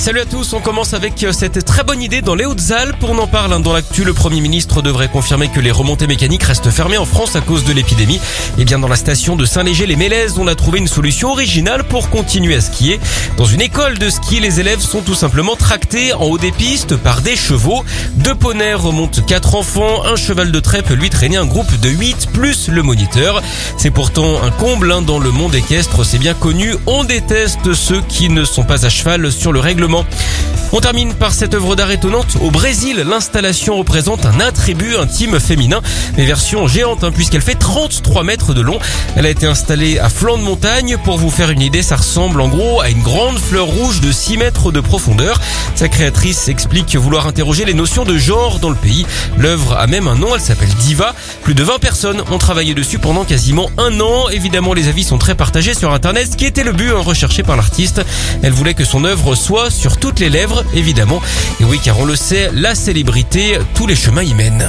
Salut à tous, on commence avec euh, cette très bonne idée dans les Hautes-Alpes. On en parle hein, dans l'actu. Le Premier ministre devrait confirmer que les remontées mécaniques restent fermées en France à cause de l'épidémie. Et bien dans la station de Saint-Léger-les-Mélèzes, on a trouvé une solution originale pour continuer à skier. Dans une école de ski, les élèves sont tout simplement tractés en haut des pistes par des chevaux. Deux poneys remontent quatre enfants, un cheval de trait peut lui traîner un groupe de 8 plus le moniteur. C'est pourtant un comble hein, dans le monde équestre, c'est bien connu. On déteste ceux qui ne sont pas à cheval sur le règlement simplement on termine par cette œuvre d'art étonnante. Au Brésil, l'installation représente un attribut intime féminin, mais version géante hein, puisqu'elle fait 33 mètres de long. Elle a été installée à flanc de montagne. Pour vous faire une idée, ça ressemble en gros à une grande fleur rouge de 6 mètres de profondeur. Sa créatrice explique vouloir interroger les notions de genre dans le pays. L'œuvre a même un nom, elle s'appelle Diva. Plus de 20 personnes ont travaillé dessus pendant quasiment un an. Évidemment, les avis sont très partagés sur Internet, ce qui était le but hein, recherché par l'artiste. Elle voulait que son œuvre soit sur toutes les lèvres, évidemment. Et oui, car on le sait, la célébrité, tous les chemins y mènent.